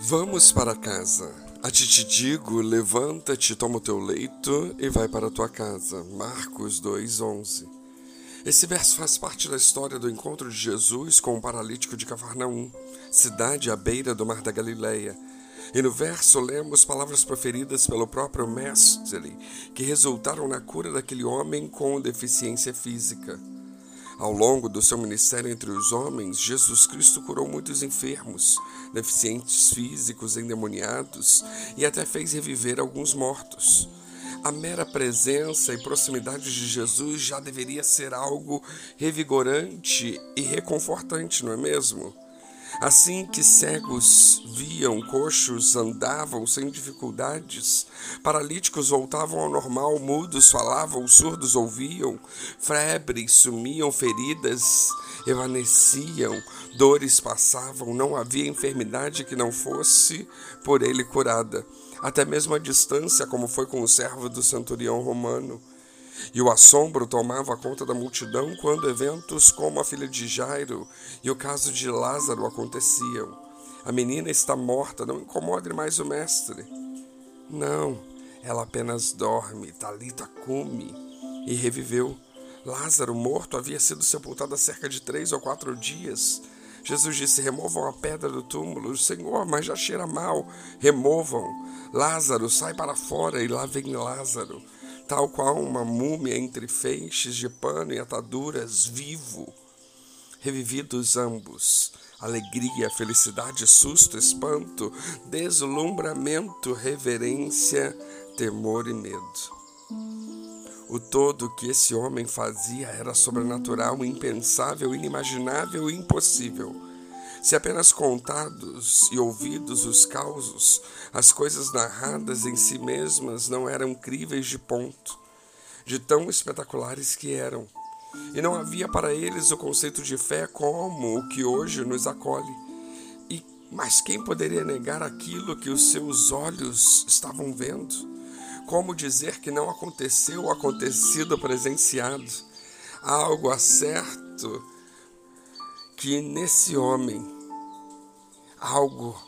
Vamos para casa. A ti te digo, levanta-te, toma o teu leito e vai para a tua casa. Marcos 2:11. Esse verso faz parte da história do encontro de Jesus com o paralítico de Cafarnaum, cidade à beira do mar da Galileia. E no verso lemos palavras proferidas pelo próprio mestre, que resultaram na cura daquele homem com deficiência física. Ao longo do seu ministério entre os homens, Jesus Cristo curou muitos enfermos, deficientes físicos, endemoniados e até fez reviver alguns mortos. A mera presença e proximidade de Jesus já deveria ser algo revigorante e reconfortante, não é mesmo? Assim que cegos viam, coxos andavam sem dificuldades, paralíticos voltavam ao normal, mudos falavam, surdos ouviam, febres sumiam, feridas evaneciam, dores passavam, não havia enfermidade que não fosse por ele curada, até mesmo a distância, como foi com o servo do centurião romano. E o assombro tomava conta da multidão quando eventos como a filha de Jairo e o caso de Lázaro aconteciam. A menina está morta, não incomode mais o mestre. Não, ela apenas dorme, Talita come, e reviveu. Lázaro, morto, havia sido sepultado há cerca de três ou quatro dias. Jesus disse: Removam a pedra do túmulo. Senhor, mas já cheira mal. Removam. Lázaro, sai para fora. E lá vem Lázaro tal qual uma múmia entre feixes de pano e ataduras, vivo. Revividos ambos, alegria, felicidade, susto, espanto, deslumbramento, reverência, temor e medo. O todo que esse homem fazia era sobrenatural, impensável, inimaginável e impossível se apenas contados e ouvidos os causos, as coisas narradas em si mesmas não eram críveis de ponto, de tão espetaculares que eram. E não havia para eles o conceito de fé como o que hoje nos acolhe. E mas quem poderia negar aquilo que os seus olhos estavam vendo? Como dizer que não aconteceu o acontecido presenciado? Algo a certo que nesse homem algo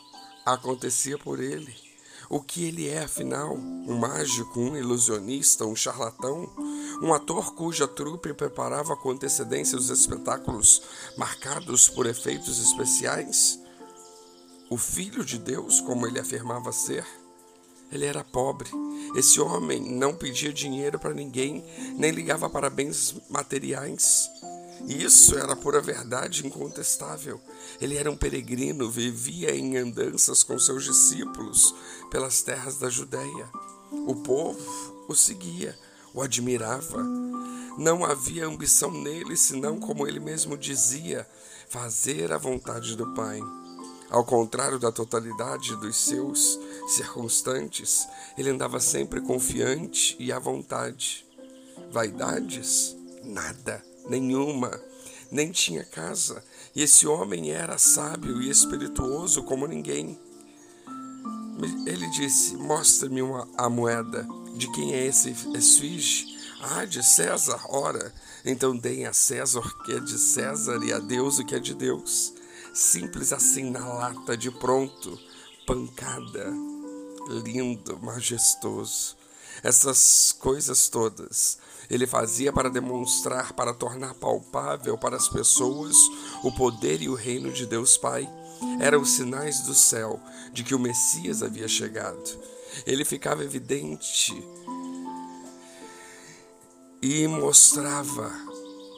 acontecia por ele. O que ele é, afinal? Um mágico, um ilusionista, um charlatão? Um ator cuja trupe preparava com antecedência os espetáculos marcados por efeitos especiais? O filho de Deus, como ele afirmava ser? Ele era pobre. Esse homem não pedia dinheiro para ninguém, nem ligava para bens materiais. Isso era pura verdade incontestável. Ele era um peregrino, vivia em andanças com seus discípulos pelas terras da Judéia. O povo o seguia, o admirava. Não havia ambição nele senão, como ele mesmo dizia, fazer a vontade do Pai. Ao contrário da totalidade dos seus circunstantes, ele andava sempre confiante e à vontade. Vaidades? Nada nenhuma, nem tinha casa, e esse homem era sábio e espirituoso como ninguém. Ele disse: Mostra-me a moeda. De quem é esse esfinge? Ah, de César. Ora, então deem a César o que é de César e a Deus o que é de Deus. Simples assim na lata de pronto, pancada, lindo, majestoso. Essas coisas todas ele fazia para demonstrar, para tornar palpável para as pessoas o poder e o reino de Deus Pai. Eram os sinais do céu de que o Messias havia chegado. Ele ficava evidente e mostrava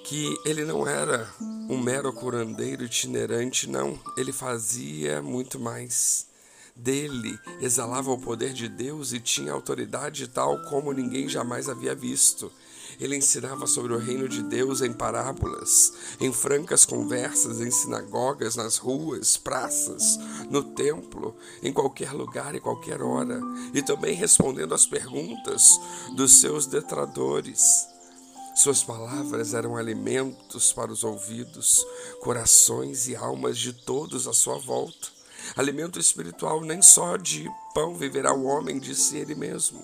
que ele não era um mero curandeiro itinerante, não, ele fazia muito mais. Dele exalava o poder de Deus e tinha autoridade tal como ninguém jamais havia visto. Ele ensinava sobre o reino de Deus em parábolas, em francas conversas, em sinagogas, nas ruas, praças, no templo, em qualquer lugar e qualquer hora, e também respondendo às perguntas dos seus detratores. Suas palavras eram alimentos para os ouvidos, corações e almas de todos à sua volta. Alimento espiritual, nem só de pão viverá o homem, disse ele mesmo.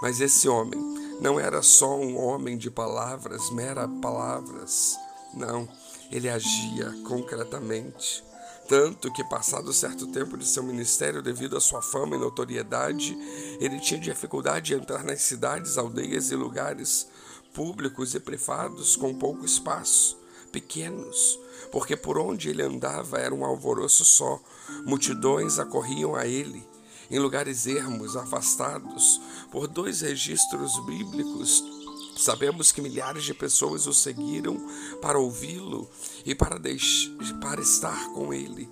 Mas esse homem não era só um homem de palavras, mera palavras. Não, ele agia concretamente. Tanto que, passado certo tempo de seu ministério, devido à sua fama e notoriedade, ele tinha dificuldade de entrar nas cidades, aldeias e lugares públicos e privados com pouco espaço, pequenos, porque por onde ele andava era um alvoroço só, multidões acorriam a ele. Em lugares ermos, afastados, por dois registros bíblicos, Sabemos que milhares de pessoas o seguiram para ouvi-lo e para, para estar com ele.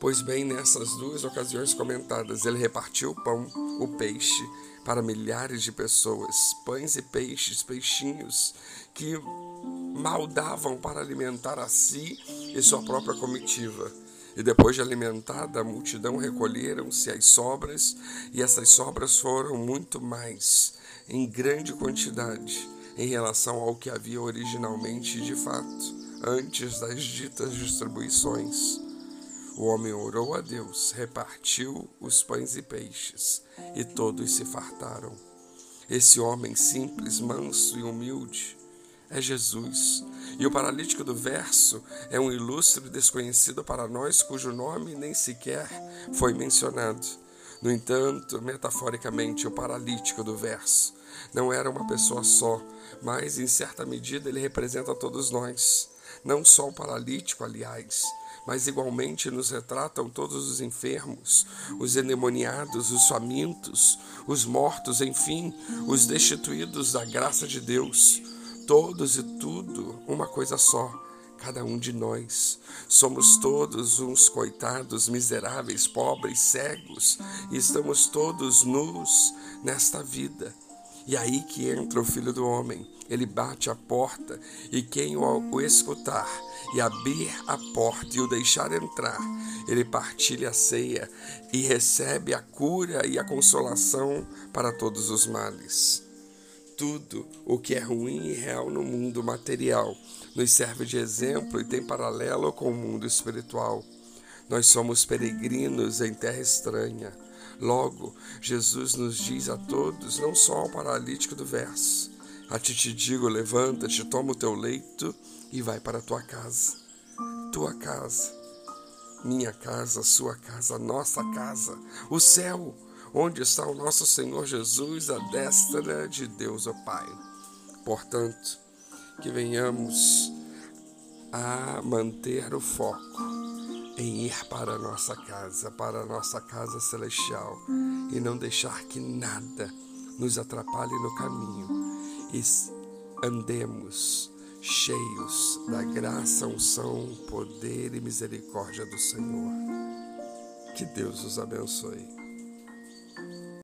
Pois bem, nessas duas ocasiões comentadas, ele repartiu o pão, o peixe, para milhares de pessoas, pães e peixes, peixinhos, que maldavam para alimentar a si e sua própria comitiva. E depois de alimentada, a multidão recolheram-se as sobras, e essas sobras foram muito mais em grande quantidade em relação ao que havia originalmente de fato, antes das ditas distribuições. O homem orou a Deus, repartiu os pães e peixes, e todos se fartaram. Esse homem simples, manso e humilde é Jesus. E o paralítico do verso é um ilustre desconhecido para nós, cujo nome nem sequer foi mencionado. No entanto, metaforicamente, o paralítico do verso não era uma pessoa só, mas em certa medida ele representa todos nós. Não só o paralítico, aliás, mas igualmente nos retratam todos os enfermos, os endemoniados, os famintos, os mortos, enfim, os destituídos da graça de Deus. Todos e tudo, uma coisa só cada um de nós. Somos todos uns coitados, miseráveis, pobres, cegos, e estamos todos nus nesta vida. E aí que entra o Filho do Homem. Ele bate a porta, e quem o escutar e abrir a porta e o deixar entrar, ele partilha a ceia e recebe a cura e a consolação para todos os males. Tudo o que é ruim e real no mundo material nos serve de exemplo e tem paralelo com o mundo espiritual. Nós somos peregrinos em terra estranha. Logo, Jesus nos diz a todos, não só ao paralítico do verso: A ti te digo, levanta-te, toma o teu leito e vai para a tua casa. Tua casa, minha casa, sua casa, nossa casa, o céu, onde está o nosso Senhor Jesus, a destra de Deus, o Pai. Portanto, que venhamos a manter o foco em ir para a nossa casa, para a nossa casa celestial e não deixar que nada nos atrapalhe no caminho e andemos cheios da graça, unção, poder e misericórdia do Senhor. Que Deus os abençoe.